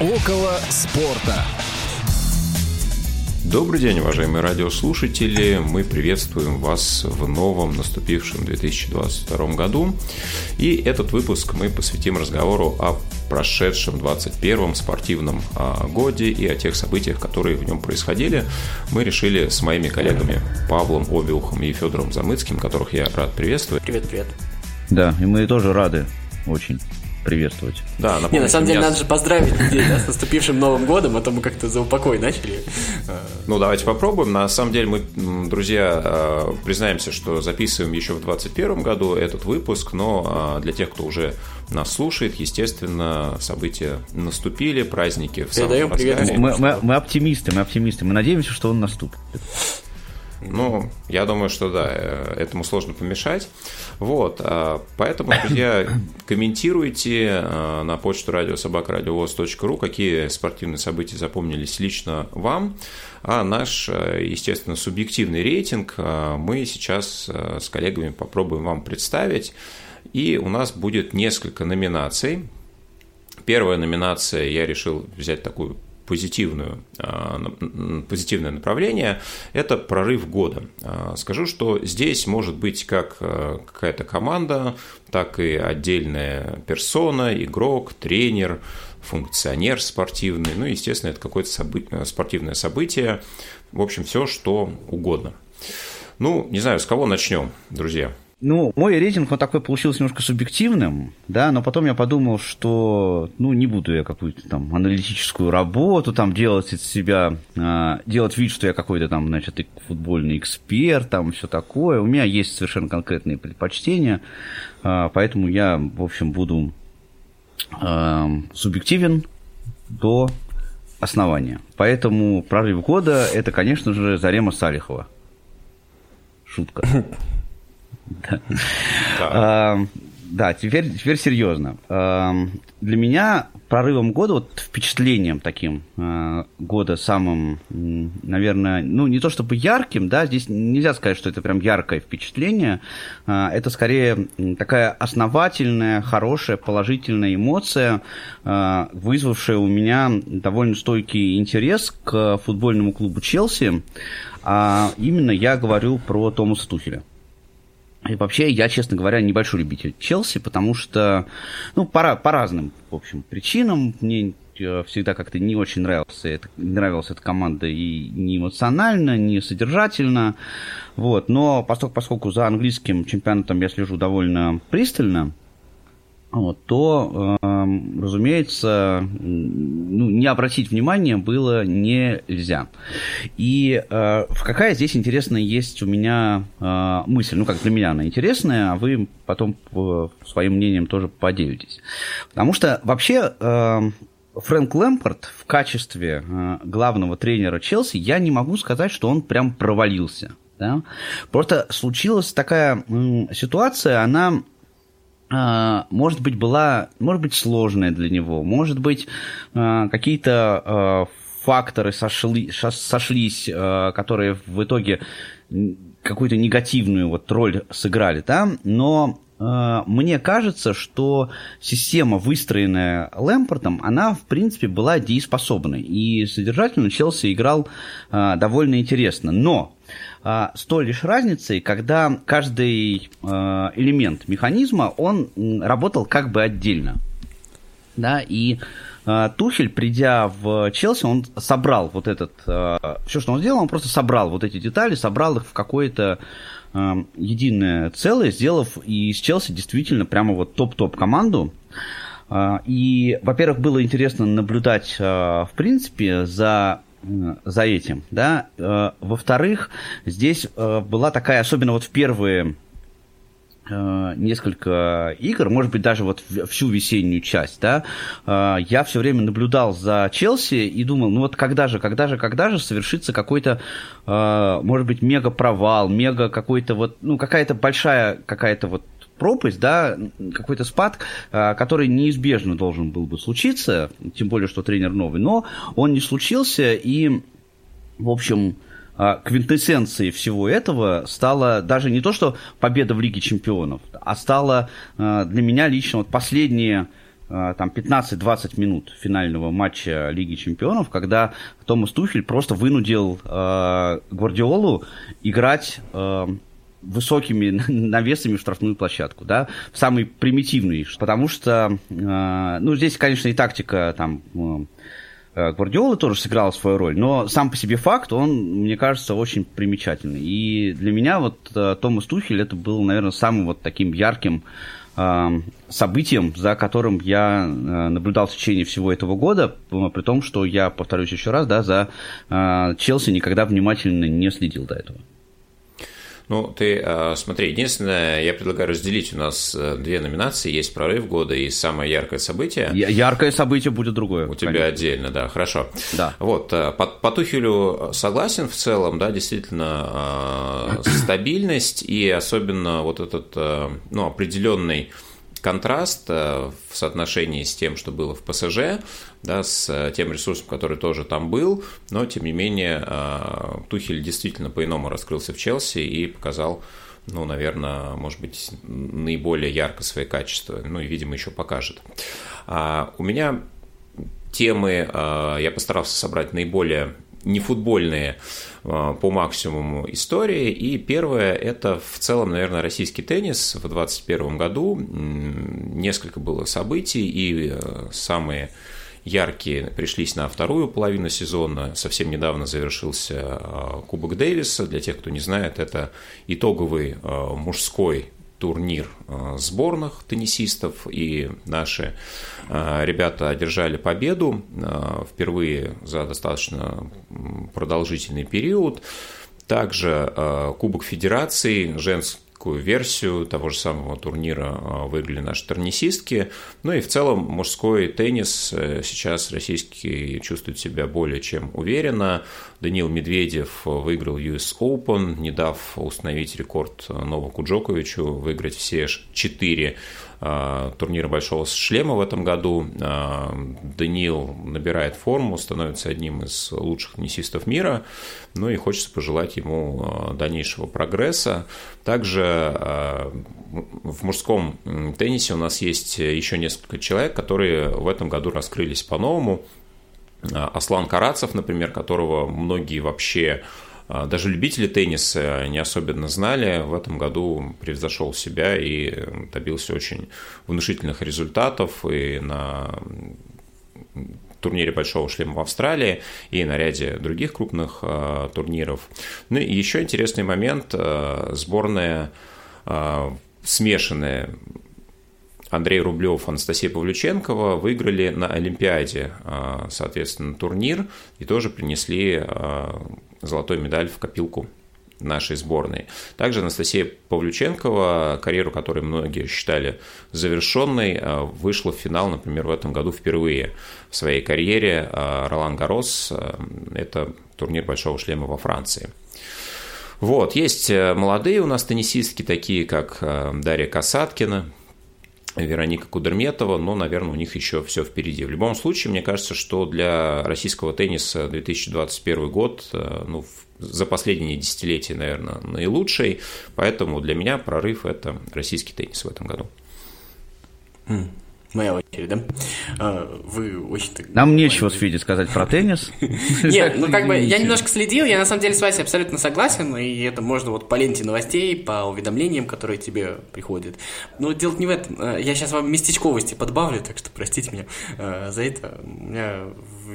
Около спорта. Добрый день, уважаемые радиослушатели. Мы приветствуем вас в новом наступившем 2022 году. И этот выпуск мы посвятим разговору о прошедшем 21-м спортивном а, годе и о тех событиях, которые в нем происходили. Мы решили с моими коллегами Павлом Обиухом и Федором Замыцким, которых я рад приветствовать. Привет, привет. Да, и мы тоже рады очень приветствовать. Да, Не, на самом деле меня... надо же поздравить людей да, с наступившим Новым годом, а то мы как-то за упокой начали. Ну, давайте попробуем. На самом деле мы, друзья, э, признаемся, что записываем еще в 2021 году этот выпуск, но э, для тех, кто уже нас слушает, естественно, события наступили, праздники в самом привет. Мы, мы, мы оптимисты, мы оптимисты. Мы надеемся, что он наступит. Ну, я думаю, что да, э, этому сложно помешать. Вот, а, поэтому, друзья, комментируйте э, на почту радиособакрадиовоз.ру, какие спортивные события запомнились лично вам. А наш, э, естественно, субъективный рейтинг мы сейчас с коллегами попробуем вам представить. И у нас будет несколько номинаций. Первая номинация я решил взять такую позитивную, а, позитивное направление – это прорыв года. А, скажу, что здесь может быть как а, какая-то команда, так и отдельная персона, игрок, тренер, функционер спортивный, ну, естественно, это какое-то событие, спортивное событие, в общем, все, что угодно. Ну, не знаю, с кого начнем, друзья? Ну, мой рейтинг, он такой получился немножко субъективным, да, но потом я подумал, что, ну, не буду я какую-то там аналитическую работу там делать из себя, э, делать вид, что я какой-то там, значит, футбольный эксперт, там все такое. У меня есть совершенно конкретные предпочтения, э, поэтому я, в общем, буду э, субъективен до основания. Поэтому прорыв года – это, конечно же, Зарема Салихова. Шутка. Да. Теперь, теперь серьезно. Для меня прорывом года, вот впечатлением таким а, года самым, наверное, ну не то чтобы ярким, да, здесь нельзя сказать, что это прям яркое впечатление, а, это скорее такая основательная, хорошая, положительная эмоция, а, вызвавшая у меня довольно стойкий интерес к футбольному клубу Челси. А именно я говорю про Томаса Тухеля. И вообще, я, честно говоря, небольшой любитель Челси, потому что, ну, по, по разным, в общем, причинам мне э, всегда как-то не очень нравился, это, нравилась эта команда и не эмоционально, не содержательно. Вот. Но поскольку, поскольку за английским чемпионатом я слежу довольно пристально, вот, то, э, разумеется, ну, не обратить внимания было нельзя. И э, какая здесь интересная есть у меня э, мысль, ну, как для меня она интересная, а вы потом по своим мнением тоже поделитесь. Потому что вообще э, Фрэнк Лэмпорт в качестве э, главного тренера Челси, я не могу сказать, что он прям провалился. Да? Просто случилась такая э, ситуация, она может быть, была, может быть, сложная для него, может быть, а, какие-то а, факторы сошли, сошлись, которые в итоге какую-то негативную вот роль сыграли, да, но мне кажется, что система, выстроенная Лэмпортом, она, в принципе, была дееспособной. И содержательно Челси играл довольно интересно. Но а, с той лишь разницей, когда каждый а, элемент механизма, он работал как бы отдельно. Да, и а, Тухель, придя в Челси, он собрал вот этот... Все, что он сделал, он просто собрал вот эти детали, собрал их в какое-то единое целое, сделав из Челси действительно прямо вот топ-топ команду. И, во-первых, было интересно наблюдать, в принципе, за за этим, да. Э, во-вторых, здесь э, была такая, особенно вот в первые э, несколько игр, может быть, даже вот всю весеннюю часть, да, я все время наблюдал за Челси и думал, ну вот когда же, когда же, когда же совершится какой-то, может быть, мега провал, мега какой-то вот, ну, какая-то большая какая-то вот пропасть, да, какой-то спад, а, который неизбежно должен был бы случиться, тем более, что тренер новый, но он не случился, и, в общем, а, квинтэссенцией всего этого стала даже не то, что победа в Лиге Чемпионов, а стала а, для меня лично вот последние э, там 15-20 минут финального матча Лиги Чемпионов, когда Томас Тухель просто вынудил э, Гвардиолу играть э, высокими навесами в штрафную площадку, да, в самый примитивный, потому что, э, ну, здесь, конечно, и тактика там э, э, Гвардиолы тоже сыграла свою роль, но сам по себе факт, он, мне кажется, очень примечательный. И для меня вот Томас Тухель это был, наверное, самым вот таким ярким событием, за которым я наблюдал в течение всего этого года, при том, что я, повторюсь еще раз, да, за Челси никогда внимательно не следил до этого. Ну, ты а, смотри, единственное, я предлагаю разделить. У нас э, две номинации. Есть прорыв года и самое яркое событие. Яркое событие будет другое. У тебя отдельно, да, хорошо. Да. Вот, э, по, по Тухелю согласен в целом, да, действительно, стабильность и особенно вот этот, э, ну, определенный контраст в соотношении с тем, что было в ПСЖ, да, с э, тем ресурсом, который тоже там был, но, тем не менее, э, Тухель действительно по-иному раскрылся в Челси и показал ну, наверное, может быть, наиболее ярко свои качества, ну и, видимо, еще покажет. А у меня темы, э, я постарался собрать наиболее нефутбольные по максимуму истории. И первое – это в целом, наверное, российский теннис в 2021 году. Несколько было событий, и самые яркие пришлись на вторую половину сезона. Совсем недавно завершился а, Кубок Дэвиса. Для тех, кто не знает, это итоговый мужской турнир а, сборных теннисистов, и наши ребята одержали победу впервые за достаточно продолжительный период. Также Кубок Федерации женский такую версию того же самого турнира а, выиграли наши теннисистки. Ну и в целом мужской теннис э, сейчас российский чувствует себя более чем уверенно. Даниил Медведев выиграл US Open, не дав установить рекорд Новаку Джоковичу, выиграть все четыре турнира Большого Шлема в этом году. А, Даниил набирает форму, становится одним из лучших теннисистов мира, ну и хочется пожелать ему а, дальнейшего прогресса. Также в мужском теннисе у нас есть еще несколько человек, которые в этом году раскрылись по-новому. Аслан Карацев, например, которого многие вообще даже любители тенниса не особенно знали. В этом году превзошел себя и добился очень внушительных результатов и на турнире Большого шлема в Австралии и на ряде других крупных э, турниров. Ну и еще интересный момент. Э, сборная э, смешанная Андрей Рублев, Анастасия Павлюченкова выиграли на Олимпиаде, соответственно, турнир и тоже принесли золотой медаль в копилку нашей сборной. Также Анастасия Павлюченкова, карьеру которой многие считали завершенной, а, вышла в финал, например, в этом году впервые в своей карьере. А, Ролан Гарос а, – это турнир Большого шлема во Франции. Вот, есть э, молодые у нас теннисистки, такие как Дарья Касаткина, Вероника Кудерметова, но, наверное, у них еще все впереди. В любом случае, мне кажется, что для российского тенниса 2021 год, э, ну, за последние десятилетия, наверное, наилучший, поэтому для меня прорыв – это российский теннис в этом году. Моя очередь, да? А, вы очень так... Нам нечего с Фиди сказать про теннис. Нет, ну как бы я немножко следил, я на самом деле с Васей абсолютно согласен, и это можно вот по ленте новостей, по уведомлениям, которые тебе приходят. Но дело не в этом. А, я сейчас вам местечковости подбавлю, так что простите меня а, за это. У меня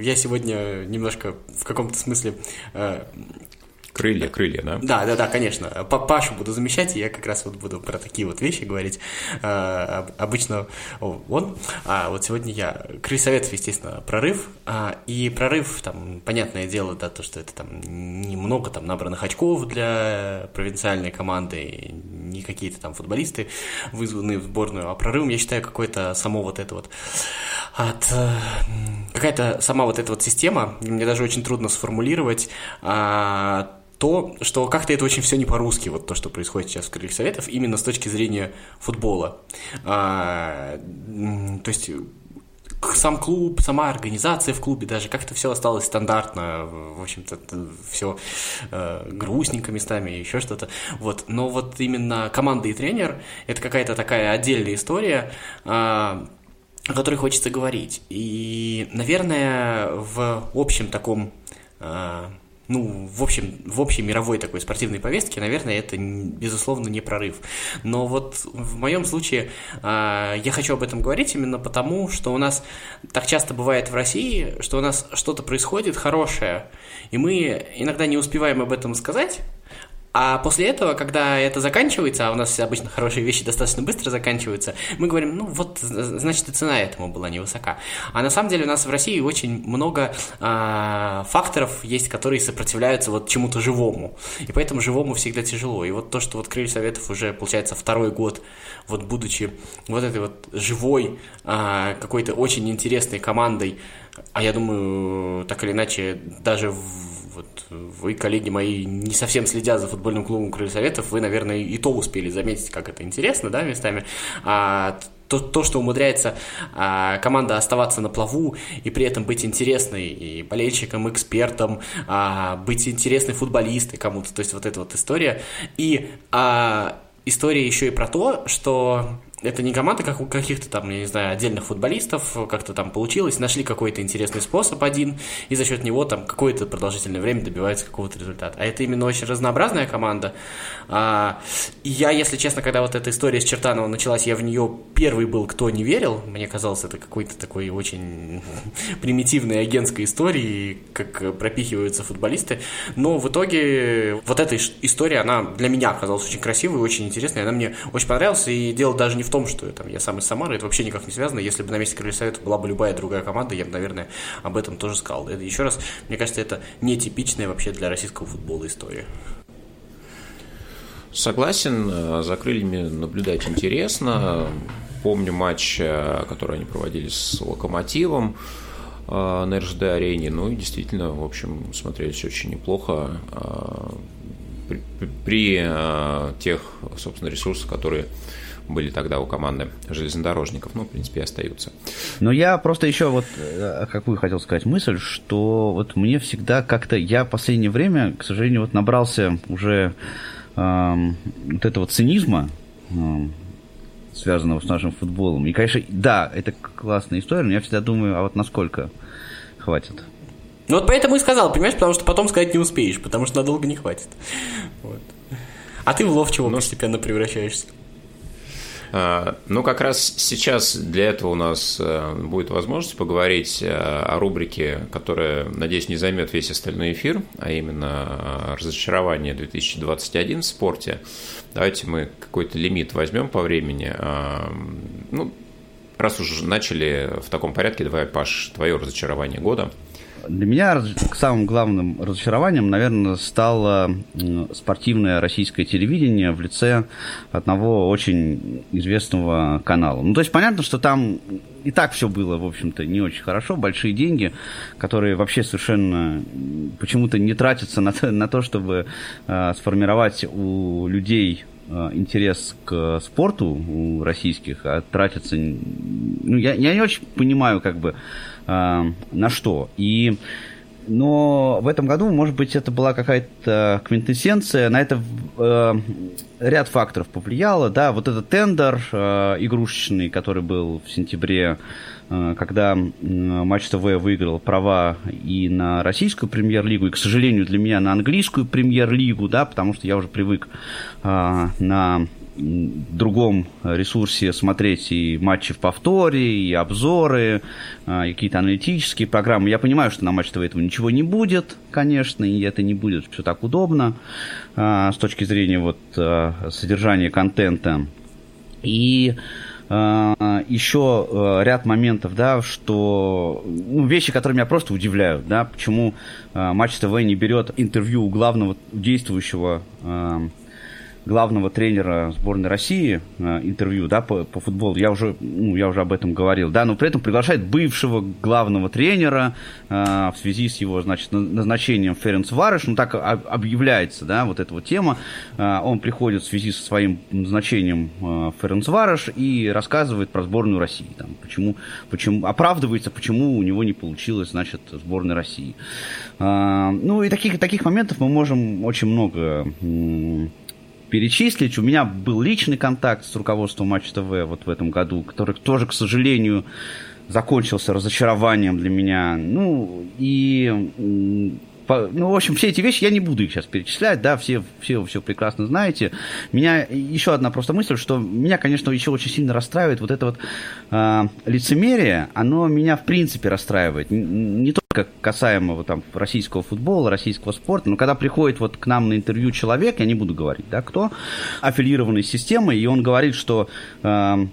я сегодня немножко в каком-то смысле Крылья, крылья, да? Да, да, да, конечно. Пашу буду замещать, и я как раз вот буду про такие вот вещи говорить. А, обычно он, а вот сегодня я. Крылья Советов, естественно, прорыв. А, и прорыв, там, понятное дело, да, то, что это там немного там набранных очков для провинциальной команды, не какие-то там футболисты вызванные в сборную, а прорывом я считаю какое-то само вот это вот от какая-то сама вот эта вот система, мне даже очень трудно сформулировать, а, то, что как-то это очень все не по-русски, вот то, что происходит сейчас в Крыльях Советов, именно с точки зрения футбола. А, то есть сам клуб, сама организация в клубе даже, как-то все осталось стандартно, в общем-то, все э, грустненько местами, еще что-то. Вот. Но вот именно команда и тренер – это какая-то такая отдельная история, э, о которой хочется говорить. И, наверное, в общем таком э, ну, в общем, в общей мировой такой спортивной повестке, наверное, это, безусловно, не прорыв. Но вот в моем случае э, я хочу об этом говорить именно потому, что у нас так часто бывает в России, что у нас что-то происходит хорошее, и мы иногда не успеваем об этом сказать, а после этого, когда это заканчивается, а у нас обычно хорошие вещи достаточно быстро заканчиваются, мы говорим, ну вот, значит, и цена этому была невысока. А на самом деле у нас в России очень много а, факторов есть, которые сопротивляются вот чему-то живому. И поэтому живому всегда тяжело. И вот то, что вот Крылья Советов уже, получается, второй год, вот будучи вот этой вот живой, а, какой-то очень интересной командой, а я думаю, так или иначе, даже вот вы, коллеги мои, не совсем следя за футбольным клубом Крылья Советов, вы, наверное, и то успели заметить, как это интересно, да, местами. А, то, то, что умудряется а, команда оставаться на плаву и при этом быть интересной и болельщикам, экспертам, а, быть интересной футболистой кому-то, то есть вот эта вот история. И а, история еще и про то, что это не команда, как у каких-то там, я не знаю, отдельных футболистов, как-то там получилось, нашли какой-то интересный способ один, и за счет него там какое-то продолжительное время добиваются какого-то результата. А это именно очень разнообразная команда. А, и я, если честно, когда вот эта история с Чертановым началась, я в нее первый был, кто не верил. Мне казалось, это какой-то такой очень примитивной агентской истории, как пропихиваются футболисты. Но в итоге вот эта история, она для меня оказалась очень красивой, очень интересной, она мне очень понравилась, и дело даже не в том, что там, я сам из Самары, это вообще никак не связано. Если бы на месте Крылья Совета была бы любая другая команда, я бы, наверное, об этом тоже сказал. Это, еще раз, мне кажется, это нетипичная вообще для российского футбола история. Согласен, э, за крыльями наблюдать интересно. Помню матч, э, который они проводили с Локомотивом э, на РЖД-арене. Ну и действительно, в общем, смотрелись очень неплохо при, при тех, собственно, ресурсах, которые были тогда у команды железнодорожников, ну, в принципе, и остаются. Но я просто еще вот, э, какую хотел сказать мысль, что вот мне всегда как-то, я в последнее время, к сожалению, вот набрался уже э, вот этого цинизма, э, связанного с нашим футболом. И, конечно, да, это классная история, но я всегда думаю, а вот насколько хватит? Ну вот поэтому и сказал, понимаешь, потому что потом сказать не успеешь, потому что надолго не хватит. Вот. А ты в ловчего ну, постепенно превращаешься. А, ну, как раз сейчас для этого у нас э, будет возможность поговорить э, о рубрике, которая, надеюсь, не займет весь остальной эфир, а именно э, разочарование 2021 в спорте. Давайте мы какой-то лимит возьмем по времени. А, ну, раз уже начали в таком порядке, давай, Паш, твое разочарование года – для меня самым главным разочарованием, наверное, стало спортивное российское телевидение в лице одного очень известного канала. Ну, то есть понятно, что там и так все было, в общем-то, не очень хорошо, большие деньги, которые вообще совершенно почему-то не тратятся на то, на то чтобы э, сформировать у людей э, интерес к спорту у российских, а тратятся... Ну, я, я не очень понимаю, как бы, на что. И но в этом году, может быть, это была какая-то квинтэссенция, на это э, ряд факторов повлияло, да, вот этот тендер э, игрушечный, который был в сентябре, э, когда э, Матч ТВ выиграл права и на российскую премьер-лигу, и, к сожалению, для меня на английскую премьер-лигу, да, потому что я уже привык э, на другом ресурсе смотреть и матчи в повторе, и обзоры, а, и какие-то аналитические программы. Я понимаю, что на Матч ТВ этого ничего не будет, конечно, и это не будет все так удобно а, с точки зрения вот а, содержания контента. И еще ряд моментов, да, что ну, вещи, которые меня просто удивляют, да, почему Матч ТВ не берет интервью у главного действующего главного тренера сборной России э, интервью да, по, по футболу, я уже, ну, я уже об этом говорил, да, но при этом приглашает бывшего главного тренера э, в связи с его, значит, назначением Ференц Варыш, ну, так объявляется, да, вот эта вот тема, э, он приходит в связи со своим назначением э, Ференц Варыш и рассказывает про сборную России, там, почему, почему, оправдывается, почему у него не получилось, значит, сборной России. Э, ну, и таких, таких моментов мы можем очень много перечислить. У меня был личный контакт с руководством Матч ТВ вот в этом году, который тоже, к сожалению, закончился разочарованием для меня. Ну, и ну, в общем, все эти вещи, я не буду их сейчас перечислять, да, все, все, все прекрасно знаете. Меня еще одна просто мысль, что меня, конечно, еще очень сильно расстраивает вот это вот э, лицемерие, оно меня, в принципе, расстраивает. Не только касаемо там российского футбола, российского спорта, но когда приходит вот к нам на интервью человек, я не буду говорить, да, кто, аффилированный с системой, и он говорит, что э,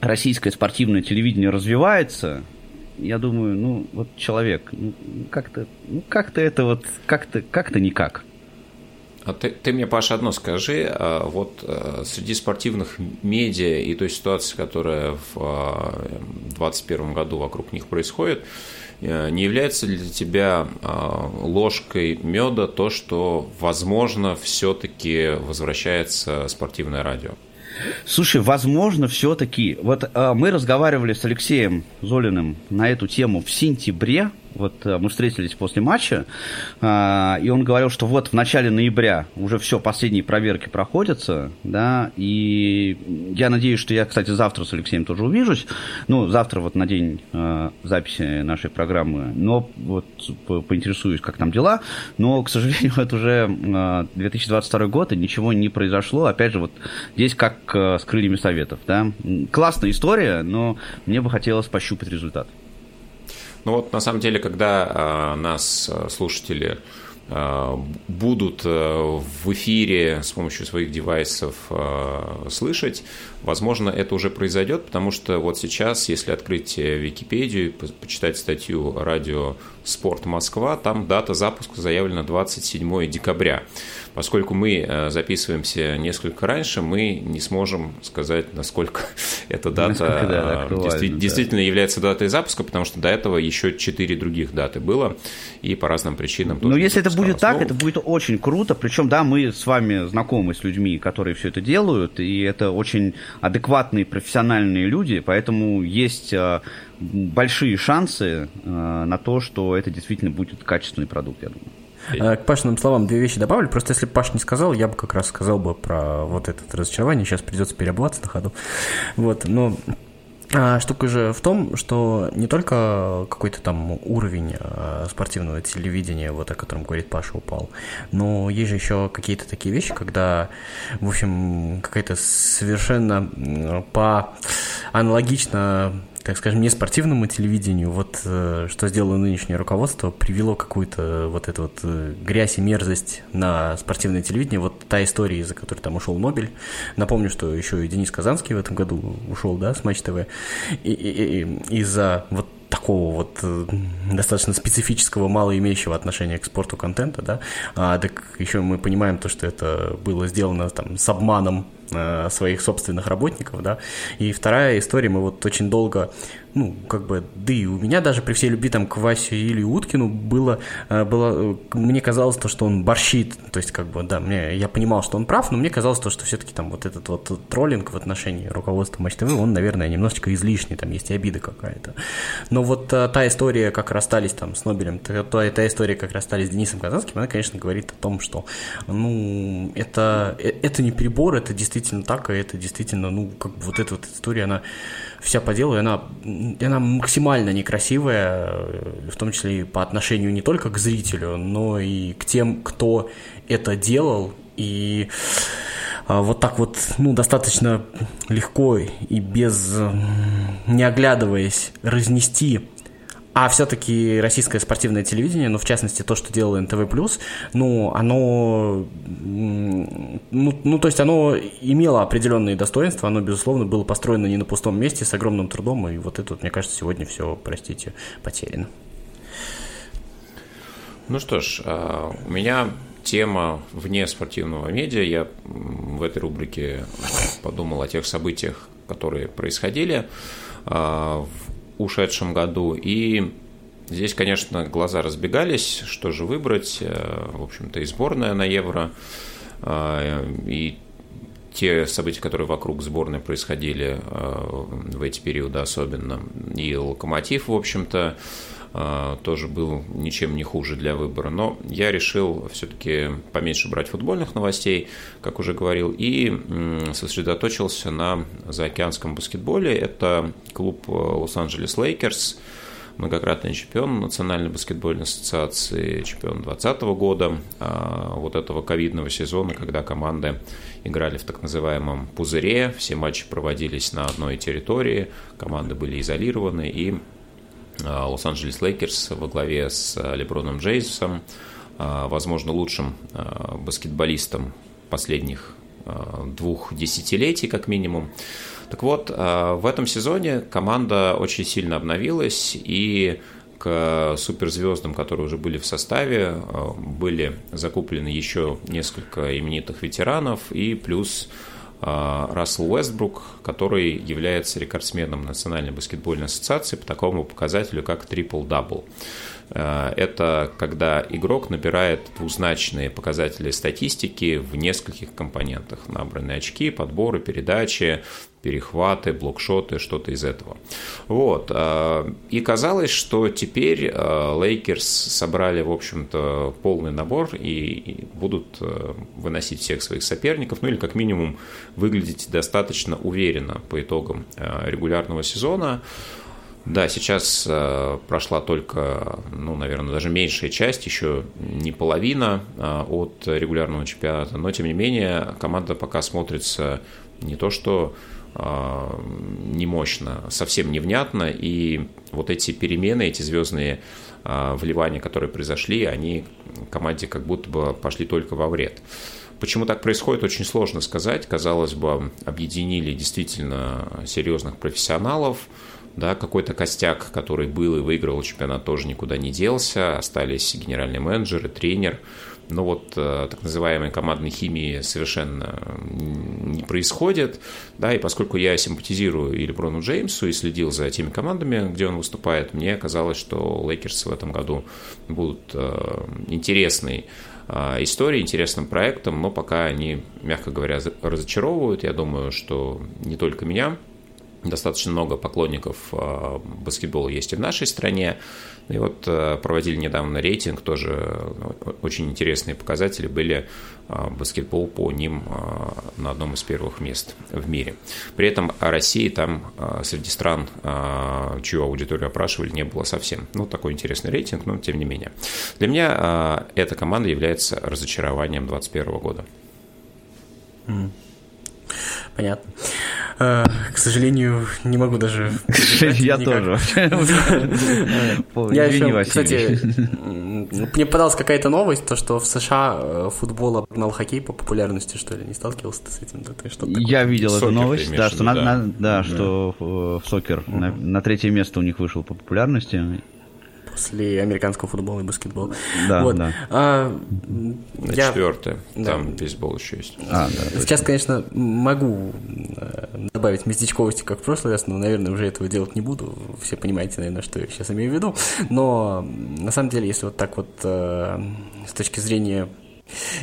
российское спортивное телевидение развивается, я думаю, ну, вот человек, ну, как-то, ну, как-то это вот, как-то, как-то никак. А ты, ты мне, Паша, одно скажи. А вот э, среди спортивных медиа и той ситуации, которая в 2021 году вокруг них происходит, э, не является ли для тебя а, ложкой меда то, что, возможно, все-таки возвращается спортивное радио? Слушай, возможно, все-таки. Вот э, мы разговаривали с Алексеем Золиным на эту тему в сентябре вот э, мы встретились после матча, а, и он говорил, что вот в начале ноября уже все, последние проверки проходятся, да, и я надеюсь, что я, кстати, завтра с Алексеем тоже увижусь, ну, завтра вот на день э, записи нашей программы, но вот поинтересуюсь, как там дела, но, к сожалению, это уже 2022 э, год, и ничего не произошло, опять же, вот здесь как с крыльями советов, да, классная история, но мне бы хотелось пощупать результат. Ну вот на самом деле, когда а, нас а, слушатели а, будут в эфире с помощью своих девайсов слышать, возможно, это уже произойдет, потому что вот сейчас, если открыть Википедию, почитать статью радио «Спорт Москва», там дата запуска заявлена 27 декабря. Поскольку мы э, записываемся несколько раньше, мы не сможем сказать, насколько эта дата э, действительно, является датой запуска, потому что до этого еще четыре других даты было, и по разным причинам. Но если это будет так, это будет очень круто. Причем, да, мы с вами знакомы с людьми, которые все это делают, и это очень адекватные, профессиональные люди, поэтому есть э, большие шансы на то, что это действительно будет качественный продукт, я думаю. К Пашиным словам две вещи добавлю. Просто если Паш не сказал, я бы как раз сказал бы про вот это разочарование. Сейчас придется переобуваться на ходу. Вот, но а штука же в том, что не только какой-то там уровень а, спортивного телевидения, вот о котором говорит Паша, упал, но есть же еще какие-то такие вещи, когда, в общем, какая-то совершенно по аналогично так скажем, не спортивному телевидению, вот э, что сделало нынешнее руководство, привело какую-то вот эту вот э, грязь и мерзость на спортивное телевидение. Вот та история, из-за которой там ушел Нобель. Напомню, что еще и Денис Казанский в этом году ушел, да, с Матч ТВ. И, и, и из-за вот такого вот э, достаточно специфического, мало имеющего отношения к спорту контента, да, а, так еще мы понимаем то, что это было сделано там с обманом своих собственных работников, да. И вторая история, мы вот очень долго ну, как бы, да и у меня даже при всей любви там к Васе или Уткину было, э, было, э, мне казалось то, что он борщит, то есть, как бы, да, мне, я понимал, что он прав, но мне казалось то, что все-таки там вот этот вот троллинг в отношении руководства Матч ТВ, он, наверное, немножечко излишний, там есть и обида какая-то. Но вот а, та история, как расстались там с Нобелем, та, та, та история, как расстались с Денисом Казанским, она, конечно, говорит о том, что, ну, это, это не перебор, это действительно так, и это действительно, ну, как бы вот эта вот история, она вся по делу, и она, и она максимально некрасивая, э, в том числе и по отношению не только к зрителю, но и к тем, кто это делал, и а, вот так вот, ну, достаточно легко и без, не оглядываясь, разнести а все-таки российское спортивное телевидение, ну, в частности, то, что делало НТВ+, ну, оно, ну, ну, то есть оно имело определенные достоинства, оно, безусловно, было построено не на пустом месте, с огромным трудом, и вот это, вот, мне кажется, сегодня все, простите, потеряно. Ну что ж, а, у меня тема вне спортивного медиа. Я в этой рубрике подумал о тех событиях, которые происходили а, ушедшем году. И здесь, конечно, глаза разбегались, что же выбрать. Э, в общем-то, и сборная на Евро, э, и те события, которые вокруг сборной происходили э, в эти периоды особенно, и Локомотив, в общем-то, тоже был ничем не хуже для выбора. Но я решил все-таки поменьше брать футбольных новостей, как уже говорил, и сосредоточился на заокеанском баскетболе. Это клуб э, Лос-Анджелес Лейкерс, многократный чемпион Национальной баскетбольной ассоциации, чемпион 2020 года, а, вот этого ковидного сезона, когда команды играли в так называемом пузыре, все матчи проводились на одной территории, команды были изолированы, и а, Лос-Анджелес Лейкерс во главе с а, Леброном Джеймсом, а, возможно, лучшим баскетболистом последних двух десятилетий, как минимум. Так вот, в этом сезоне команда очень сильно обновилась, и к суперзвездам, которые уже были в составе, были закуплены еще несколько именитых ветеранов, и плюс Рассел Уэстбрук, который является рекордсменом Национальной баскетбольной ассоциации по такому показателю, как трипл-дабл. А, это когда игрок набирает двузначные показатели статистики в нескольких компонентах. Набранные очки, подборы, передачи, перехваты, блокшоты, что-то из этого. Вот. А, и казалось, что теперь Лейкерс собрали, в общем-то, полный набор и будут выносить всех своих соперников, ну или как минимум выглядеть достаточно уверенно по итогам регулярного сезона. Да, сейчас э, прошла только, ну, наверное, даже меньшая часть, еще не половина э, от регулярного чемпионата, но тем не менее команда пока смотрится не то что э, не мощно, совсем невнятно, и вот эти перемены, эти звездные э, вливания, которые произошли, они команде как будто бы пошли только во вред. Почему так происходит, очень сложно сказать. Казалось бы, объединили действительно серьезных профессионалов, да, какой-то костяк, который был и выиграл чемпионат, тоже никуда не делся, остались генеральный менеджер и тренер, но вот э, так называемой командной химии совершенно не происходит, да, и поскольку я симпатизирую и Леброну Джеймсу и следил за теми командами, где он выступает, мне казалось, что Лейкерс в этом году будут э, интересной э, историей, интересным проектом, но пока они, мягко говоря, разочаровывают. Я думаю, что не только меня, достаточно много поклонников а, баскетбола есть и в нашей стране. И вот а, проводили недавно рейтинг, тоже очень интересные показатели были. Баскетбол по ним на одном из первых мест в мире. При этом России там среди стран, чью аудиторию опрашивали, не было совсем. Ну, такой интересный рейтинг, но тем не менее. Для меня эта команда является разочарованием 2021 года. Понятно. А, к сожалению, не могу даже... Я тоже. Я еще, кстати, мне попадалась какая-то новость, то, что в США э, футбол обогнал хоккей по популярности, что ли. Не сталкивался ты с этим? Я видел эту новость, да, что, да, что в сокер на третье место у них вышел по популярности после американского футбола и баскетбола. Да, вот. да. А, я... четвертое. Там да. бейсбол еще есть. А, да, Сейчас, конечно, могу э, добавить местечковости, как в прошлый раз, но, наверное, уже этого делать не буду. Все понимаете, наверное, что я сейчас имею в виду. Но, на самом деле, если вот так вот э, с точки зрения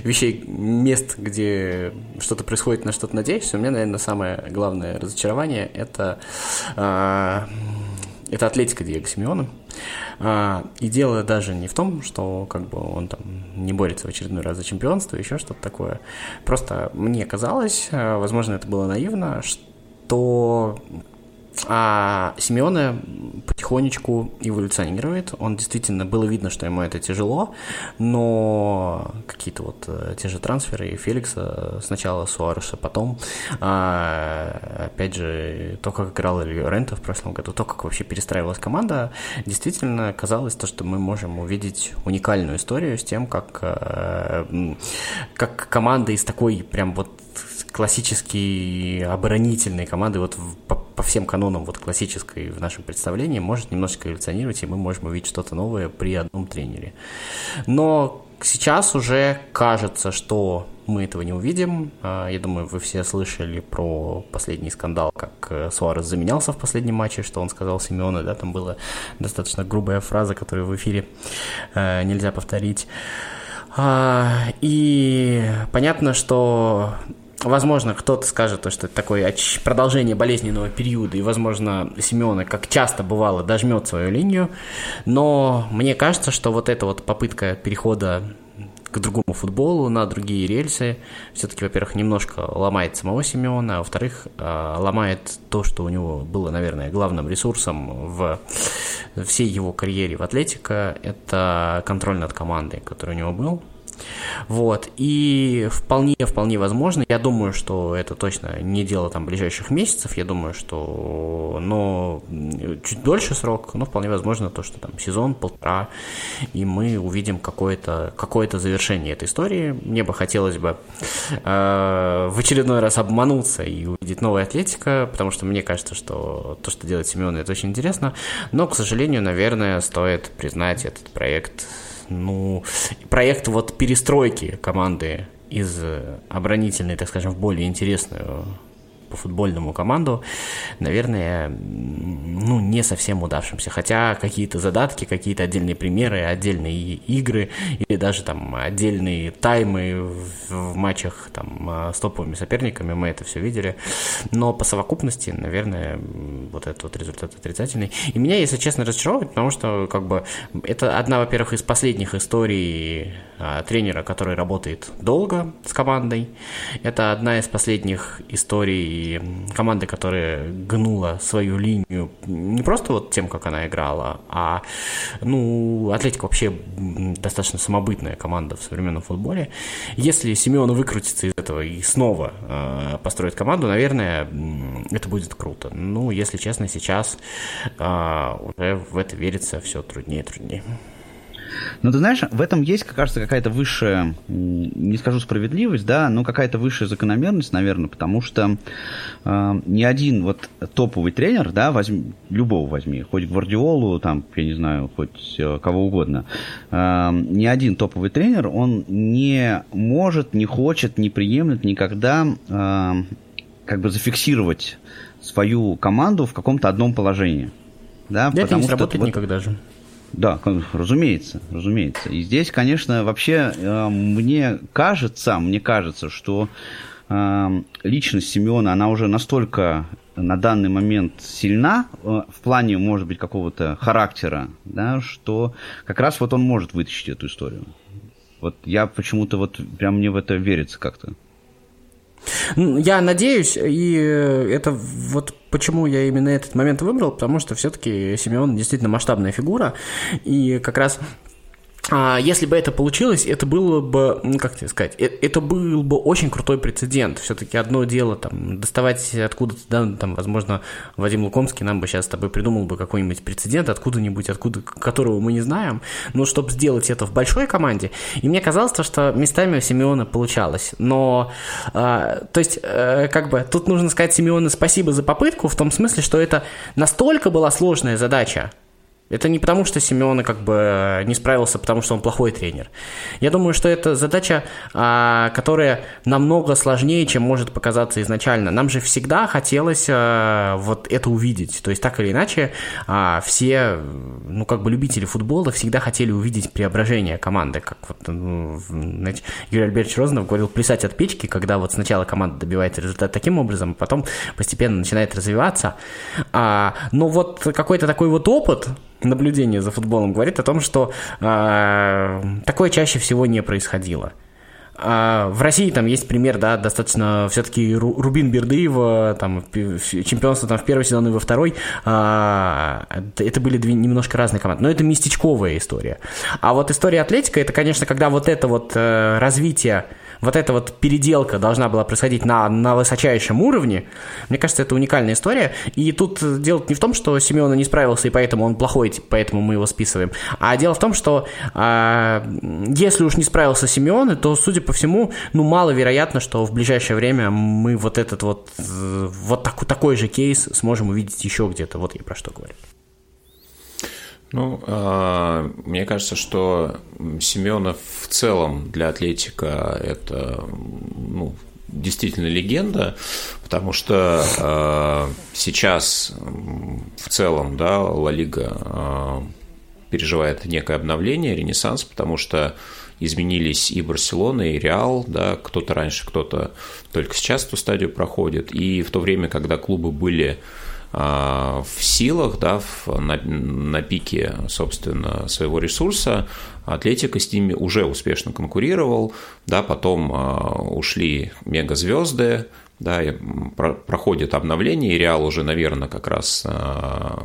вещей, мест, где что-то происходит, на что-то надеешься, у меня, наверное, самое главное разочарование – это, э, это атлетика Диего Симеона. А, и дело даже не в том, что как бы он там не борется в очередной раз за чемпионство, еще что-то такое. Просто мне казалось, а, возможно, это было наивно, что а Симеоне потихонечку эволюционирует. Он действительно, было видно, что ему это тяжело, но какие-то вот э, те же трансферы и Феликса, сначала Суареса, потом, а, опять же, то, как играл Рента в прошлом году, то, как вообще перестраивалась команда, действительно казалось то, что мы можем увидеть уникальную историю с тем, как, э, как команда из такой прям вот классические оборонительные команды вот по, всем канонам вот классической в нашем представлении может немножечко эволюционировать, и мы можем увидеть что-то новое при одном тренере. Но сейчас уже кажется, что мы этого не увидим. А, я думаю, вы все слышали про последний скандал, как э, Суарес заменялся в последнем матче, что он сказал Симеону, да, там была достаточно грубая фраза, которую в эфире э, нельзя повторить. А, и понятно, что Возможно, кто-то скажет, то, что это такое продолжение болезненного периода, и, возможно, Симеона, как часто бывало, дожмет свою линию, но мне кажется, что вот эта вот попытка перехода к другому футболу, на другие рельсы, все-таки, во-первых, немножко ломает самого Симеона, а во-вторых, а, ломает то, что у него было, наверное, главным ресурсом в всей его карьере в Атлетико, это контроль над командой, который у него был, вот. И вполне, вполне возможно, я думаю, что это точно не дело там ближайших месяцев, я думаю, что, но чуть дольше срок, но вполне возможно то, что там сезон, полтора, и мы увидим какое-то какое завершение этой истории. Мне бы хотелось бы э, в очередной раз обмануться и увидеть новую Атлетика, потому что мне кажется, что то, что делает Семен, это очень интересно, но, к сожалению, наверное, стоит признать этот проект ну, проект вот перестройки команды из оборонительной, так скажем, в более интересную по футбольному команду, наверное, ну, не совсем удавшимся. Хотя какие-то задатки, какие-то отдельные примеры, отдельные игры или даже там отдельные таймы в, в матчах там а, с топовыми соперниками, мы это все видели. Но по совокупности, наверное, вот этот вот результат отрицательный. И меня, если честно, разочаровывает, потому что как бы это одна, во-первых, из последних историй а, тренера, который работает долго с командой. Это одна из последних историй команды, которая гнула свою линию не просто вот тем, как она играла, а, ну, Атлетика вообще достаточно самобытная команда в современном футболе. Если Симеон выкрутится из этого и снова э, построит команду, наверное, это будет круто. Ну, если честно, сейчас э, уже в это верится все труднее и труднее. Но ты знаешь, в этом есть, кажется, какая-то высшая, не скажу справедливость, да, но какая-то высшая закономерность, наверное, потому что э, ни один вот топовый тренер, да, возьми, любого возьми, хоть Гвардиолу, там, я не знаю, хоть э, кого угодно, э, ни один топовый тренер, он не может, не хочет, не приемлет никогда э, как бы зафиксировать свою команду в каком-то одном положении. Да, да это не сработает вот, никогда же. Да, разумеется, разумеется. И здесь, конечно, вообще э, мне кажется, мне кажется, что э, личность Симеона, она уже настолько на данный момент сильна э, в плане, может быть, какого-то характера, да, что как раз вот он может вытащить эту историю. Вот я почему-то вот прям мне в это верится как-то. Я надеюсь, и это вот почему я именно этот момент выбрал, потому что все-таки Симеон действительно масштабная фигура, и как раз а, если бы это получилось, это было бы, ну, как тебе сказать, э, это был бы очень крутой прецедент. Все-таки одно дело там доставать откуда-то, да, там, возможно, Вадим Лукомский нам бы сейчас с тобой придумал бы какой-нибудь прецедент откуда-нибудь, откуда, которого мы не знаем, но чтобы сделать это в большой команде, и мне казалось, что местами у Симеона получалось. Но, а, то есть, а, как бы, тут нужно сказать Симеону спасибо за попытку, в том смысле, что это настолько была сложная задача, это не потому, что Симеона как бы не справился, потому что он плохой тренер. Я думаю, что это задача, а, которая намного сложнее, чем может показаться изначально. Нам же всегда хотелось а, вот это увидеть. То есть так или иначе а, все, ну как бы любители футбола всегда хотели увидеть преображение команды. Как вот, ну, знаете, Юрий Альбертович Розанов говорил плясать от печки, когда вот сначала команда добивается результата таким образом, а потом постепенно начинает развиваться. А, но вот какой-то такой вот опыт, наблюдение за футболом говорит о том, что э, такое чаще всего не происходило. А в России там есть пример, да, достаточно все-таки Рубин Бердыева, там, чемпионство там в первый сезон и во второй, а, это были две немножко разные команды, но это местечковая история. А вот история Атлетика, это, конечно, когда вот это вот э, развитие вот эта вот переделка должна была происходить на, на высочайшем уровне, мне кажется, это уникальная история. И тут дело не в том, что Семена не справился, и поэтому он плохой, поэтому мы его списываем. А дело в том, что а, если уж не справился Семен, то, судя по всему, ну, маловероятно, что в ближайшее время мы вот этот вот, вот так, такой же кейс сможем увидеть еще где-то. Вот я про что говорю. Ну, э, мне кажется, что Семенов в целом для Атлетика это ну, действительно легенда, потому что э, сейчас в целом да, Ла Лига э, переживает некое обновление, ренессанс, потому что изменились и Барселона, и Реал, да, кто-то раньше, кто-то только сейчас эту стадию проходит, и в то время, когда клубы были а, в силах, да, в, на, на пике, собственно, своего ресурса, Атлетика с ними уже успешно конкурировал, да, потом а, ушли мегазвезды, да, проходит обновление, и Реал уже, наверное, как раз а,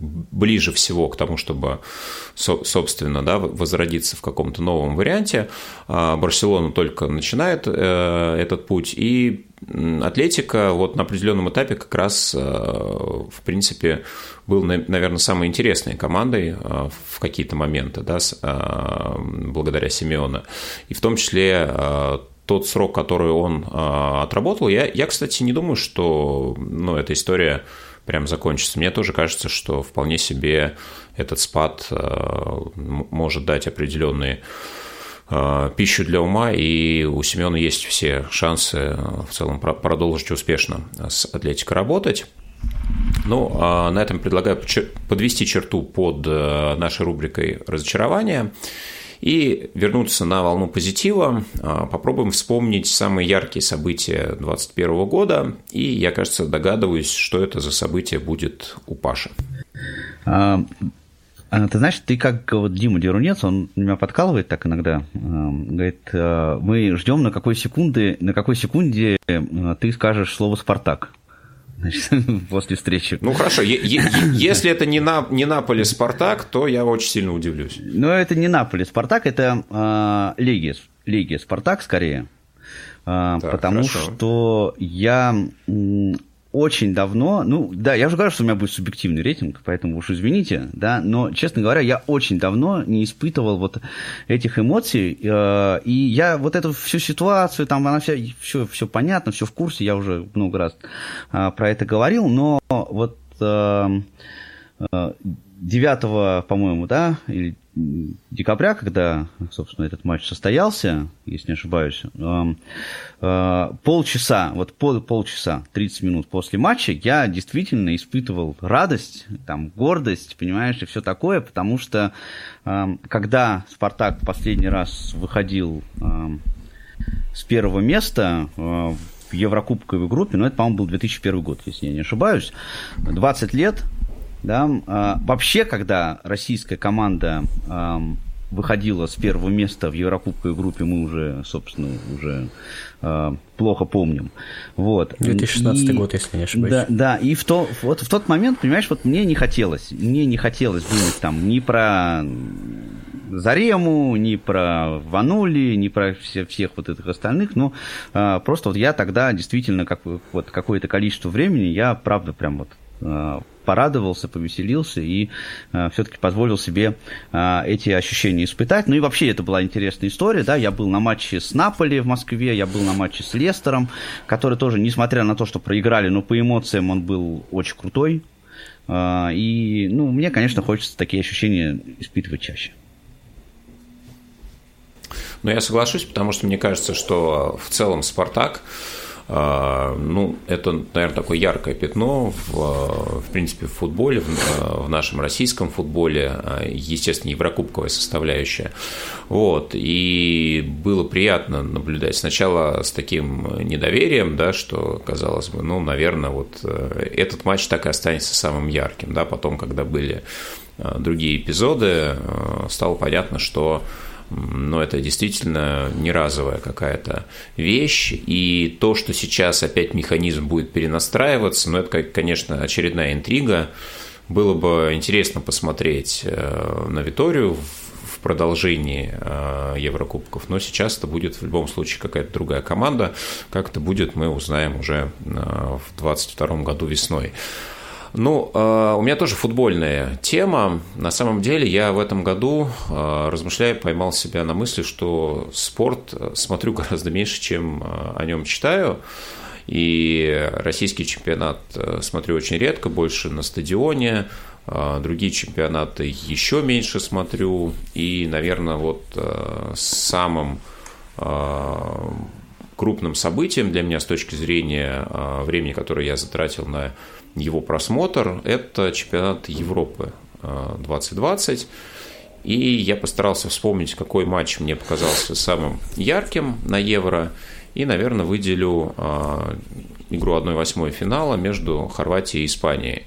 ближе всего к тому, чтобы, собственно, да, возродиться в каком-то новом варианте. А, Барселона только начинает э, этот путь, и Атлетика вот на определенном этапе как раз, э, в принципе, был, наверное, самой интересной командой э, в какие-то моменты, да, благодаря Симеоне. И в том числе тот срок, который он отработал, я, я, кстати, не думаю, что ну, эта история прям закончится. Мне тоже кажется, что вполне себе этот спад может дать определенные пищу для ума, и у Семена есть все шансы в целом продолжить успешно с Атлетикой работать. Ну, а на этом предлагаю подвести черту под нашей рубрикой «Разочарование» и вернуться на волну позитива. А, попробуем вспомнить самые яркие события 2021 года. И я, кажется, догадываюсь, что это за событие будет у Паши. А, а, ты знаешь, ты как вот Дима Дерунец, он меня подкалывает так иногда, говорит, мы ждем на какой секунды, на какой секунде ты скажешь слово «Спартак» значит, после встречи. Ну хорошо, если это не, на, не Наполе Спартак, то я очень сильно удивлюсь. Но это не Наполе Спартак, это э, Легия, Легия Спартак скорее. Э, так, потому хорошо. что я очень давно, ну да, я уже говорю, что у меня будет субъективный рейтинг, поэтому уж извините, да, но, честно говоря, я очень давно не испытывал вот этих эмоций, э, и я вот эту всю ситуацию, там она вся, все, все понятно, все в курсе, я уже много раз э, про это говорил, но вот э, 9, по-моему, да, или декабря, когда, собственно, этот матч состоялся, если не ошибаюсь, э, полчаса, вот пол, полчаса, 30 минут после матча я действительно испытывал радость, там, гордость, понимаешь, и все такое, потому что когда «Спартак» последний раз выходил с первого места э, в Еврокубковой группе, ну, это, по-моему, был 2001 год, если я не ошибаюсь, 20 лет да? А, вообще, когда российская команда выходила с первого места в Еврокубковой группе, мы уже, собственно, уже э, плохо помним. Вот. 2016 и, год, если не ошибаюсь. Да, да, и в, то, вот в тот момент, понимаешь, вот мне не хотелось, мне не хотелось думать там ни про Зарему, ни про Ванули, ни про все, всех вот этих остальных, но э, просто вот я тогда действительно как, вот какое-то количество времени, я правда прям вот э, порадовался, повеселился и э, все-таки позволил себе э, эти ощущения испытать. Ну и вообще это была интересная история, да, я был на матче с Наполи в Москве, я был на матче с Лестером, который тоже, несмотря на то, что проиграли, но по эмоциям он был очень крутой. Э, и, ну, мне, конечно, хочется такие ощущения испытывать чаще. Ну, я соглашусь, потому что мне кажется, что в целом Спартак ну, это, наверное, такое яркое пятно в, в принципе, в футболе, в, в нашем российском футболе, а, естественно, еврокубковая составляющая. Вот, и было приятно наблюдать сначала с таким недоверием, да, что казалось бы, ну, наверное, вот э, этот матч так и останется самым ярким, да, потом, когда были э, другие эпизоды, э, стало понятно, что но это действительно не разовая какая-то вещь, и то, что сейчас опять механизм будет перенастраиваться, ну, это, конечно, очередная интрига. Было бы интересно посмотреть э, на Виторию в продолжении э, Еврокубков, но сейчас это будет в любом случае какая-то другая команда. Как это будет, мы узнаем уже э, в 2022 году весной. Ну, а, у меня тоже футбольная тема. На самом деле я в этом году, а, размышляя, поймал себя на мысли, что спорт смотрю гораздо меньше, чем о нем читаю. И российский чемпионат смотрю очень редко, больше на стадионе. Другие чемпионаты еще меньше смотрю. И, наверное, вот самым крупным событием для меня с точки зрения времени, которое я затратил на его просмотр – это чемпионат Европы 2020. И я постарался вспомнить, какой матч мне показался самым ярким на Евро. И, наверное, выделю э, игру 1-8 финала между Хорватией и Испанией.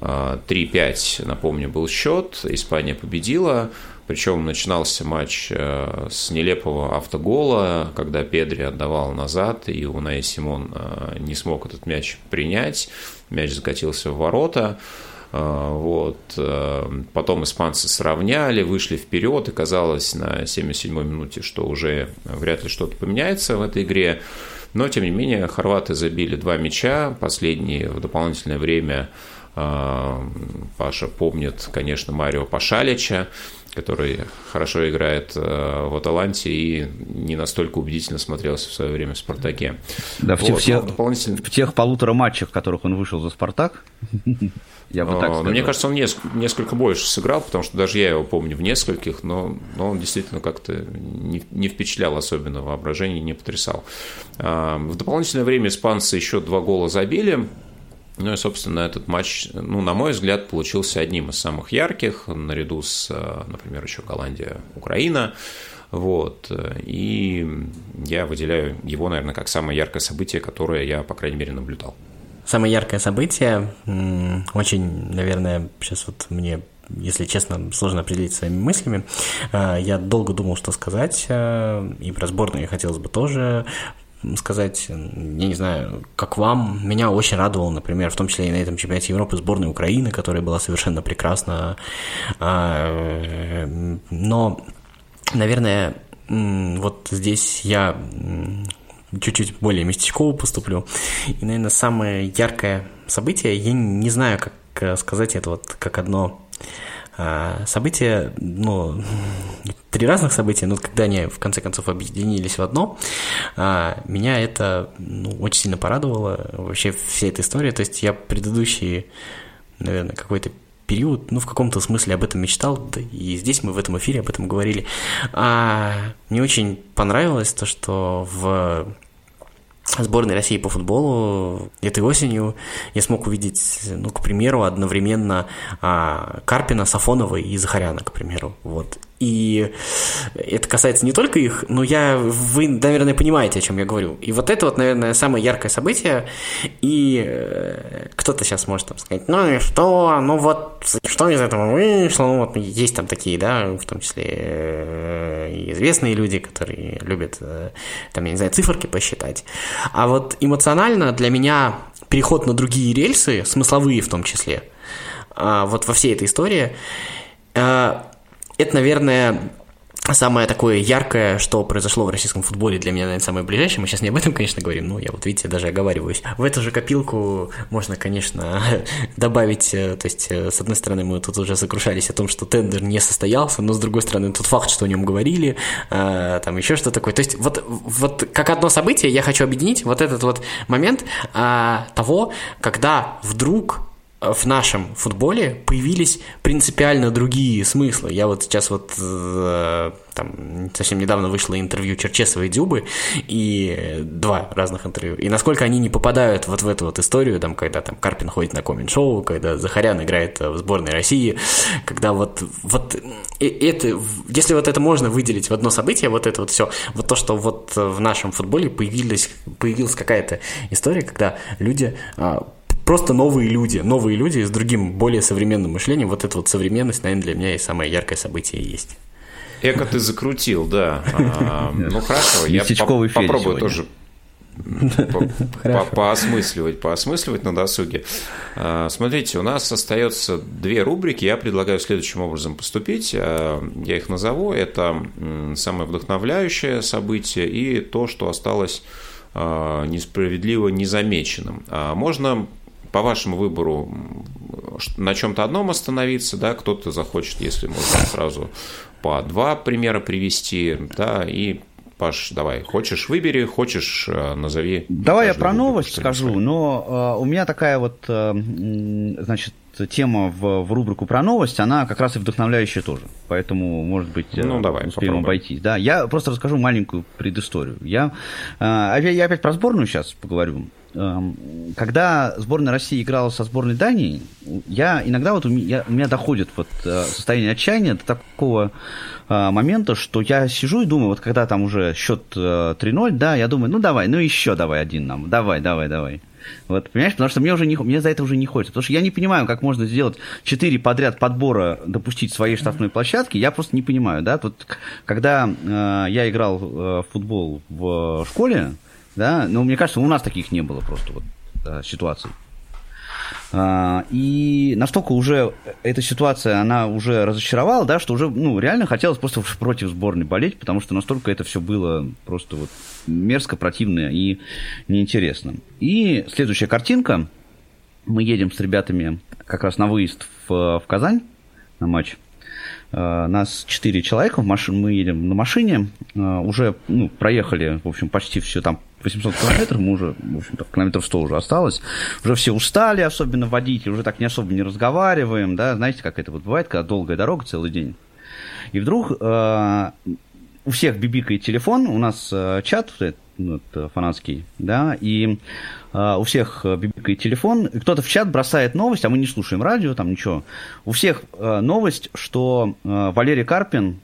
3-5, напомню, был счет. Испания победила. Причем начинался матч э, с нелепого автогола, когда Педри отдавал назад, и Унай Симон э, не смог этот мяч принять. Мяч закатился в ворота. Э, вот. Потом испанцы сравняли, вышли вперед, и казалось на 77-й минуте, что уже вряд ли что-то поменяется в этой игре. Но, тем не менее, хорваты забили два мяча, последний в дополнительное время Паша помнит, конечно, Марио Пашалича, который хорошо играет э, в Аталанте и не настолько убедительно смотрелся в свое время в «Спартаке». Да, в, вот, тех, дополнительно... в тех полутора матчах, в которых он вышел за «Спартак», я бы так сказал. Мне кажется, он несколько больше сыграл, потому что даже я его помню в нескольких, но, он действительно как-то не, впечатлял особенно воображение, не потрясал. А, в дополнительное время испанцы еще два гола забили, ну и, собственно, этот матч, ну, на мой взгляд, получился одним из самых ярких, наряду с, например, еще Голландия, Украина. Вот. И я выделяю его, наверное, как самое яркое событие, которое я, по крайней мере, наблюдал. Самое яркое событие, очень, наверное, сейчас вот мне если честно, сложно определить своими мыслями. А, я долго думал, что сказать, а, и про сборную хотелось бы тоже сказать, я не знаю, как вам, меня очень радовало, например, в том числе и на этом чемпионате Европы сборная Украины, которая была совершенно прекрасна. А, но, наверное, вот здесь я чуть-чуть более местечково поступлю. И, наверное, самое яркое событие, я не знаю, как э, сказать это вот как одно а, события, ну, три разных события, но когда они в конце концов объединились в одно, а, меня это ну, очень сильно порадовало, вообще вся эта история. То есть я предыдущие, наверное, какой-то период, ну, в каком-то смысле об этом мечтал, да, и здесь мы в этом эфире об этом говорили. А мне очень понравилось то, что в сборной России по футболу этой осенью я смог увидеть, ну, к примеру, одновременно а, Карпина, Сафонова и Захаряна, к примеру. Вот. И это касается не только их, но я, вы, наверное, понимаете, о чем я говорю. И вот это вот, наверное, самое яркое событие. И э, кто-то сейчас может там сказать, ну и что, ну вот, что из этого вышло? Ну, вот есть там такие, да, в том числе э, известные люди, которые любят, э, там, я не знаю, циферки посчитать. А вот эмоционально для меня переход на другие рельсы, смысловые в том числе, а, вот во всей этой истории, это, наверное, самое такое яркое, что произошло в российском футболе для меня, наверное, самое ближайшее. Мы сейчас не об этом, конечно, говорим, но я вот, видите, даже оговариваюсь. В эту же копилку можно, конечно, добавить, э, то есть, э, с одной стороны, мы тут уже сокрушались о том, что тендер не состоялся, но с другой стороны, тот факт, что о нем говорили, э, там еще что такое. То есть, вот, вот как одно событие я хочу объединить вот этот вот момент того, когда вдруг в нашем футболе появились принципиально другие смыслы. Я вот сейчас вот э, там совсем недавно вышло интервью Черчесова и Дюбы, и два разных интервью. И насколько они не попадают вот в эту вот историю, там, когда там Карпин ходит на коммент-шоу, когда Захарян играет в сборной России, когда вот, вот это, если вот это можно выделить в одно событие, вот это вот все, вот то, что вот в нашем футболе появилась, появилась какая-то история, когда люди а, просто новые люди, новые люди с другим, более современным мышлением. Вот эта вот современность, наверное, для меня и самое яркое событие есть. Эко ты закрутил, да. А, ну хорошо, я попробую тоже поосмысливать, поосмысливать на досуге. А, смотрите, у нас остается две рубрики. Я предлагаю следующим образом поступить. А, я их назову. Это самое вдохновляющее событие и то, что осталось несправедливо незамеченным. Можно по вашему выбору на чем-то одном остановиться, да, кто-то захочет, если можно сразу по два примера привести, да, и Паш, давай, хочешь выбери, хочешь э, назови. Давай я про новость скажу, но э, у меня такая вот, э, значит, тема в, в рубрику про новость, она как раз и вдохновляющая тоже. Поэтому, может быть, ну, давай, успеем попробуем. обойтись. Да, я просто расскажу маленькую предысторию. Я, я опять про сборную сейчас поговорю. Эм, когда сборная России играла со сборной Дании, я иногда вот у меня, у меня доходит вот э, состояние отчаяния до такого э, момента, что я сижу и думаю, вот когда там уже счет 3-0, э, да, я думаю, ну давай, ну еще давай один нам, давай, давай, давай. Вот, понимаешь, потому что мне уже не, мне за это уже не хочется. Потому что я не понимаю, как можно сделать 4 подряд подбора допустить своей штрафной площадки. Я просто не понимаю, да. Вот, когда э, я играл э, в футбол в школе, да, но мне кажется, у нас таких не было просто вот да, ситуаций. А, и настолько уже эта ситуация, она уже разочаровала, да, что уже, ну, реально хотелось просто против сборной болеть, потому что настолько это все было просто вот мерзко, противно и неинтересно. И следующая картинка. Мы едем с ребятами как раз на выезд в, в Казань на матч. Uh, нас четыре человека, в машин, мы едем на машине, uh, уже ну, проехали, в общем, почти все там 800 километров, мы уже, в общем-то, километров 100 уже осталось. Уже все устали, особенно водители, уже так не особо не разговариваем, да, знаете, как это вот бывает, когда долгая дорога целый день. И вдруг э, у всех бибикает телефон, у нас э, чат вот, фанатский, да, и э, у всех бибикает телефон, кто-то в чат бросает новость, а мы не слушаем радио, там ничего. У всех э, новость, что э, Валерий Карпин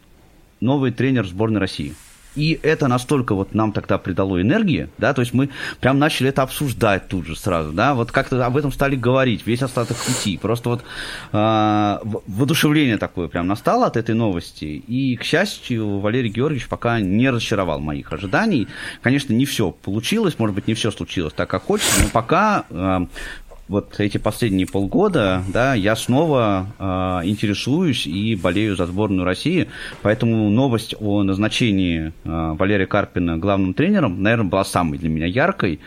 новый тренер сборной России. И это настолько вот нам тогда придало энергии, да, то есть мы прям начали это обсуждать тут же сразу, да, вот как-то об этом стали говорить весь остаток пути. Просто вот э, воодушевление такое прям настало от этой новости. И, к счастью, Валерий Георгиевич пока не разочаровал моих ожиданий. Конечно, не все получилось, может быть, не все случилось так, как хочется, но пока э, вот эти последние полгода, да, я снова э, интересуюсь и болею за сборную России, поэтому новость о назначении э, Валерия Карпина главным тренером, наверное, была самой для меня яркой,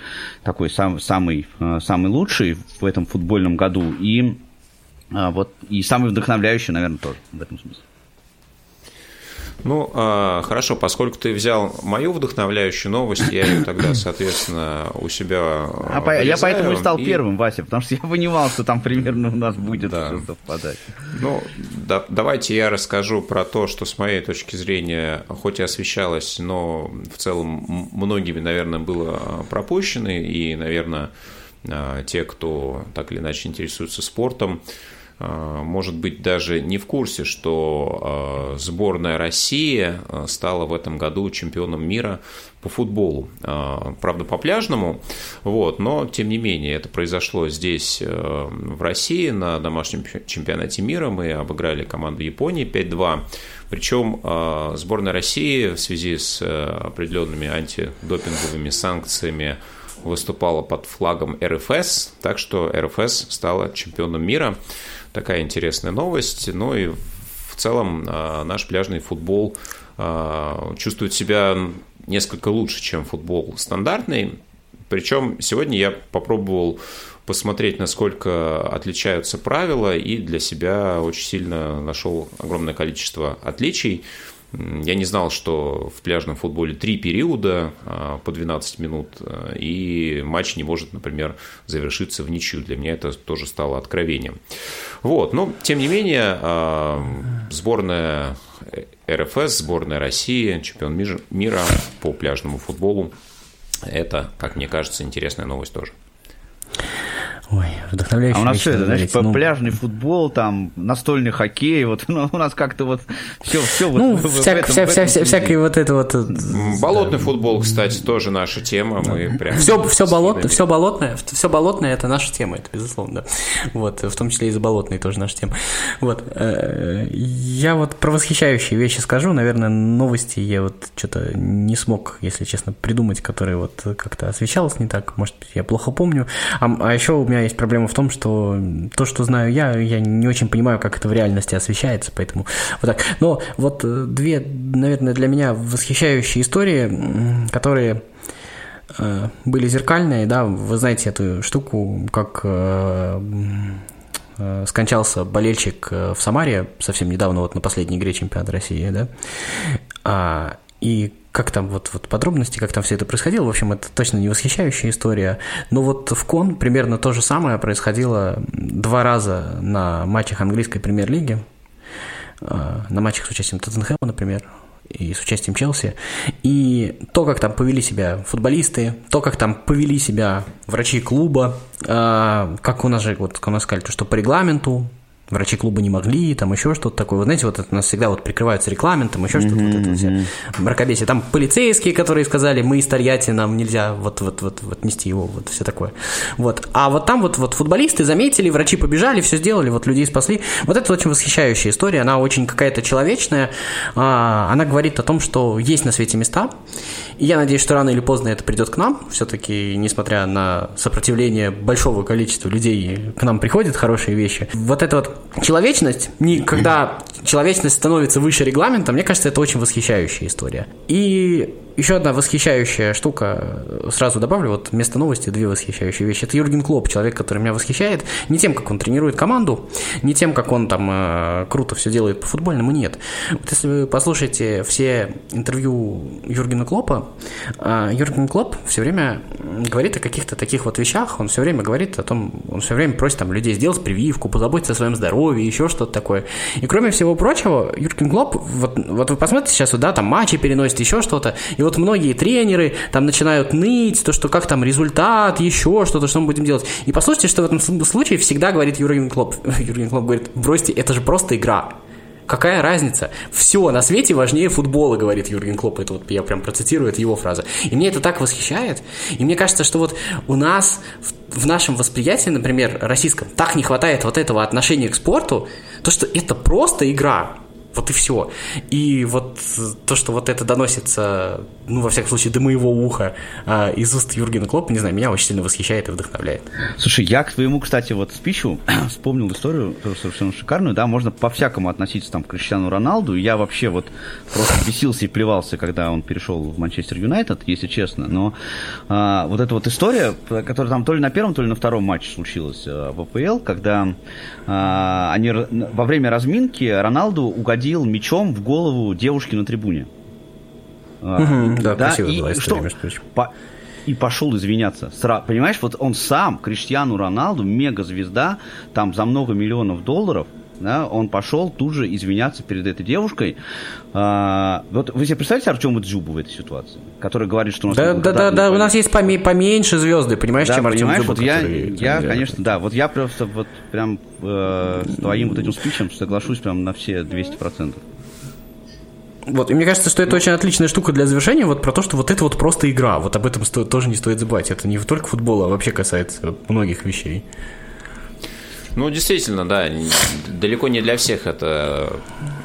такой сам, самый, э, самый лучший в этом футбольном году и э, вот и самый вдохновляющий, наверное, тоже в этом смысле. Ну, а, хорошо, поскольку ты взял мою вдохновляющую новость, я ее тогда, соответственно, у себя а по, Я поэтому и стал и... первым, Вася, потому что я понимал, что там примерно у нас будет да. совпадать. Ну, да, давайте я расскажу про то, что с моей точки зрения, хоть и освещалось, но в целом многими, наверное, было пропущено, и, наверное, а, те, кто так или иначе интересуется спортом, а, может быть, даже не в курсе, что а, сборная России а, стала в этом году чемпионом мира по футболу. Правда, по пляжному, вот, но тем не менее это произошло здесь, в России, на домашнем чемпионате мира. Мы обыграли команду Японии 5-2. Причем сборная России в связи с определенными антидопинговыми санкциями выступала под флагом РФС, так что РФС стала чемпионом мира такая интересная новость. Ну и в целом а, наш пляжный футбол а, чувствует себя несколько лучше, чем футбол стандартный. Причем сегодня я попробовал посмотреть, насколько отличаются правила, и для себя очень сильно нашел огромное количество отличий. Я не знал, что в пляжном футболе три периода а, по 12 минут, а, и матч не может, например, завершиться в ничью. Для меня это тоже стало откровением. Вот, но тем не менее, а, сборная РФС, сборная России, чемпион мира по пляжному футболу, это, как мне кажется, интересная новость тоже. Ой, вдохновляющая. А у нас все это, знаешь, ну... пляжный футбол, там, настольный хоккей, вот ну, у нас как-то вот все, все ну, вот вся, в этом, вся, вся, вся, всякий вот это вот... Э, болотный футбол, кстати, тоже наша тема. Мы прям все, все, болот, все болотное, все болотное это наша тема, это безусловно, да. Вот, в том числе и за болотные тоже наша тема. Вот, э, я вот про восхищающие вещи скажу, наверное, новости я вот что-то не смог, если честно, придумать, которые вот как-то освещалось не так, может я плохо помню. А, а еще у меня меня есть проблема в том, что то, что знаю я, я не очень понимаю, как это в реальности освещается, поэтому вот так. Но вот э, две, наверное, для меня восхищающие истории, которые э, были зеркальные, да, вы знаете эту штуку, как э, скончался болельщик в Самаре совсем недавно, вот на последней игре чемпионата России, да, а, и как там вот, вот подробности, как там все это происходило. В общем, это точно не восхищающая история. Но вот в Кон примерно то же самое происходило два раза на матчах английской премьер-лиги. Э, на матчах с участием Тоттенхэма, например, и с участием Челси. И то, как там повели себя футболисты, то, как там повели себя врачи клуба, э, как у нас же, вот у нас сказали, что по регламенту врачи клуба не могли, там еще что-то такое. Вы знаете, вот это у нас всегда вот прикрываются регламентом, еще что-то, mm-hmm. вот это все мракобесие. Там полицейские, которые сказали, мы из Тольятти, нам нельзя вот, вот, вот, вот нести его, вот все такое. Вот. А вот там вот, вот футболисты заметили, врачи побежали, все сделали, вот людей спасли. Вот это очень восхищающая история, она очень какая-то человечная, а, она говорит о том, что есть на свете места, и я надеюсь, что рано или поздно это придет к нам, все-таки, несмотря на сопротивление большого количества людей, к нам приходят хорошие вещи. Вот это вот человечность, не, когда человечность становится выше регламента, мне кажется, это очень восхищающая история. И еще одна восхищающая штука, сразу добавлю, вот вместо новости две восхищающие вещи. Это Юрген Клоп, человек, который меня восхищает не тем, как он тренирует команду, не тем, как он там э, круто все делает по футбольному, нет. Вот если вы послушаете все интервью Юргена Клопа, э, Юрген Клоп все время говорит о каких-то таких вот вещах, он все время говорит о том, он все время просит там людей сделать прививку, позаботиться о своем здоровье, еще что-то такое. И кроме всего прочего, Юрген Клоп, вот, вот вы посмотрите сейчас, вот, да, там матчи переносит, еще что-то, и вот многие тренеры там начинают ныть, то, что как там результат, еще что-то, что мы будем делать. И послушайте, что в этом случае всегда говорит Юрген Клоп. Юрген Клоп говорит, бросьте, это же просто игра. Какая разница? Все на свете важнее футбола, говорит Юрген Клоп. Это вот я прям процитирую, это его фраза. И мне это так восхищает. И мне кажется, что вот у нас в, в нашем восприятии, например, российском, так не хватает вот этого отношения к спорту, то, что это просто игра. Вот и все. И вот то, что вот это доносится, ну, во всяком случае, до моего уха а, из уст Юргена Клопа, не знаю, меня очень сильно восхищает и вдохновляет. Слушай, я к твоему, кстати, вот спичу вспомнил историю совершенно шикарную, да, можно по-всякому относиться там к Криштиану Роналду. Я вообще вот просто бесился и плевался, когда он перешел в Манчестер Юнайтед, если честно. Но а, вот эта вот история, которая там то ли на первом, то ли на втором матче случилась а, в АПЛ, когда а, они во время разминки Роналду угодил угодил мечом в голову девушки на трибуне. Угу, да, да, красивая была история, между прочим. По, и пошел извиняться. Сра, понимаешь, вот он сам, Криштиану Роналду, мега-звезда, там за много миллионов долларов, да, он пошел тут же извиняться перед этой девушкой. А, вот вы себе представляете Артема Джубу в этой ситуации, который говорит, что у нас... Да, да, да, да, у нас есть поме- поменьше звезды, понимаешь, да, чем Артем Джуба, вот я, я конечно, да, вот я просто вот прям э, с твоим вот этим спичем соглашусь прям на все 200%. Вот, и мне кажется, что это очень отличная штука для завершения, вот про то, что вот это вот просто игра, вот об этом стоит, тоже не стоит забывать. Это не только футбола, а вообще касается многих вещей. Ну, действительно, да, далеко не для всех это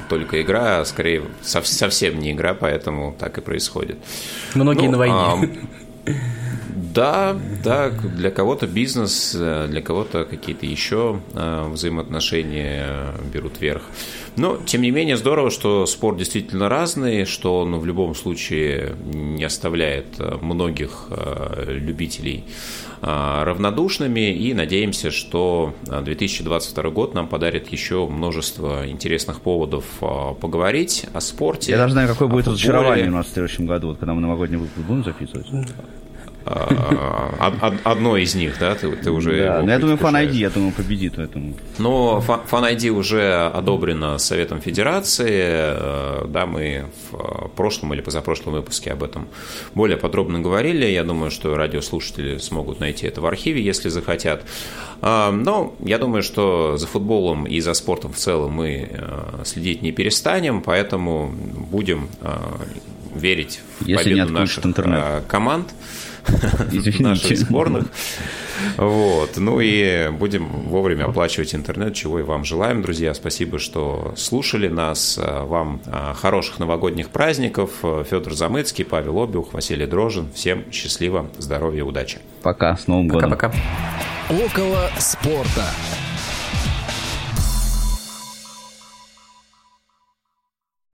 только игра, а скорее совсем не игра, поэтому так и происходит. Многие ну, на войне. А, да, да, для кого-то бизнес, для кого-то какие-то еще а, взаимоотношения берут верх. Но, тем не менее, здорово, что спорт действительно разный, что он в любом случае не оставляет многих а, любителей равнодушными и надеемся, что 2022 год нам подарит еще множество интересных поводов а, поговорить о спорте. Я даже знаю, какое будет разочарование у нас в следующем году, вот, когда мы новогодний выпуск будем записывать. А, одно из них, да, ты, ты уже. Да, но ну, я думаю, Fan ID, я думаю, победит в этом. Но Fan ID уже одобрено Советом Федерации. Э, да, мы в прошлом или позапрошлом выпуске об этом более подробно говорили. Я думаю, что радиослушатели смогут найти это в архиве, если захотят. Но я думаю, что за футболом и за спортом в целом мы э, следить не перестанем, поэтому будем э, верить в Если победу наших интернет. команд. наших сборных. Вот. Ну и будем вовремя оплачивать интернет, чего и вам желаем, друзья. Спасибо, что слушали нас. Вам а, хороших новогодних праздников. Федор Замыцкий, Павел Обиух, Василий Дрожин. Всем счастливо, здоровья, удачи. Пока, с Новым годом. Пока-пока. Около спорта.